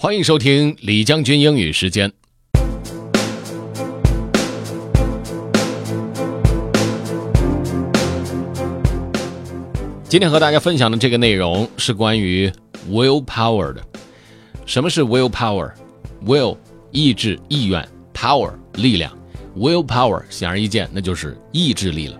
欢迎收听李将军英语时间。今天和大家分享的这个内容是关于 willpower 的。什么是 willpower？will 意志、意愿，power 力量，willpower 显而易见，那就是意志力了。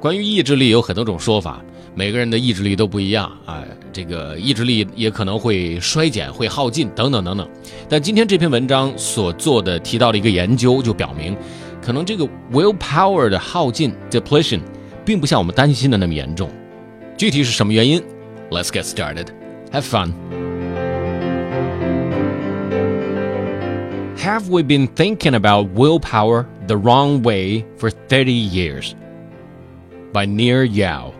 关于意志力有很多种说法，每个人的意志力都不一样啊，这个意志力也可能会衰减、会耗尽等等等等。但今天这篇文章所做的提到的一个研究就表明，可能这个 willpower 的耗尽 （depletion） 并不像我们担心的那么严重。具体是什么原因？Let's get started. Have fun. Have we been thinking about willpower the wrong way for 30 years? By Nir Eyal.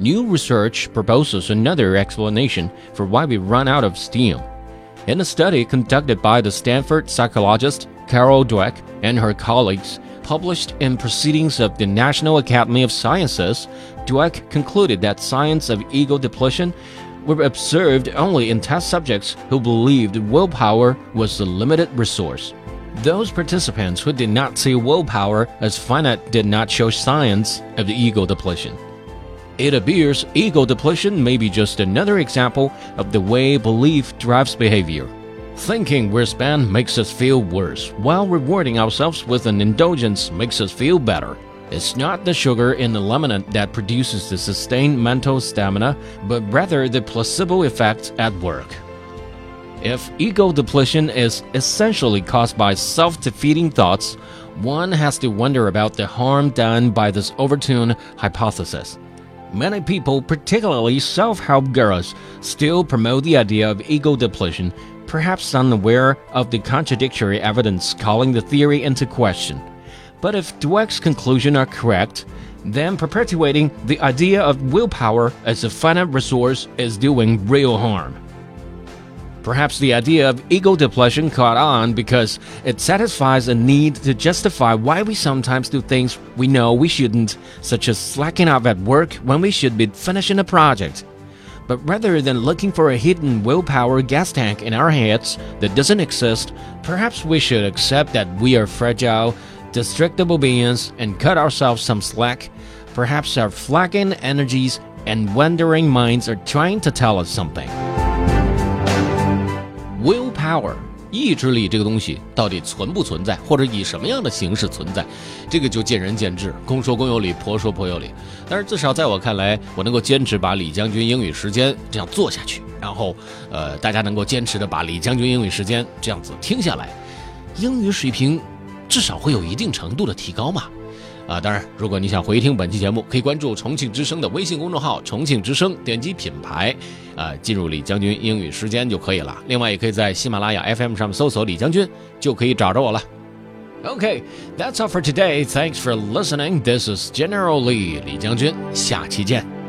New research proposes another explanation for why we run out of steam. In a study conducted by the Stanford psychologist Carol Dweck and her colleagues, published in Proceedings of the National Academy of Sciences, Dweck concluded that signs of ego depletion were observed only in test subjects who believed willpower was a limited resource. Those participants who did not see willpower as finite did not show signs of the ego depletion. It appears ego depletion may be just another example of the way belief drives behavior. Thinking we're spent makes us feel worse, while rewarding ourselves with an indulgence makes us feel better. It's not the sugar in the lemonade that produces the sustained mental stamina, but rather the placebo effect at work. If ego depletion is essentially caused by self defeating thoughts, one has to wonder about the harm done by this overtune hypothesis. Many people, particularly self help gurus, still promote the idea of ego depletion perhaps unaware of the contradictory evidence calling the theory into question. But if Dweck's conclusions are correct, then perpetuating the idea of willpower as a finite resource is doing real harm. Perhaps the idea of ego depletion caught on because it satisfies a need to justify why we sometimes do things we know we shouldn't, such as slacking off at work when we should be finishing a project. But rather than looking for a hidden willpower gas tank in our heads that doesn't exist, perhaps we should accept that we are fragile, destructible beings and cut ourselves some slack. Perhaps our flagging energies and wandering minds are trying to tell us something. power，意志力这个东西到底存不存在，或者以什么样的形式存在，这个就见仁见智，公说公有理，婆说婆有理。但是至少在我看来，我能够坚持把李将军英语时间这样做下去，然后，呃，大家能够坚持的把李将军英语时间这样子听下来，英语水平至少会有一定程度的提高嘛。啊，当然，如果你想回听本期节目，可以关注重庆之声的微信公众号“重庆之声”，点击品牌，啊，进入李将军英语时间就可以了。另外，也可以在喜马拉雅 FM 上面搜索“李将军”，就可以找着我了。OK，that's all for today. Thanks for listening. This is General Lee，李将军，下期见。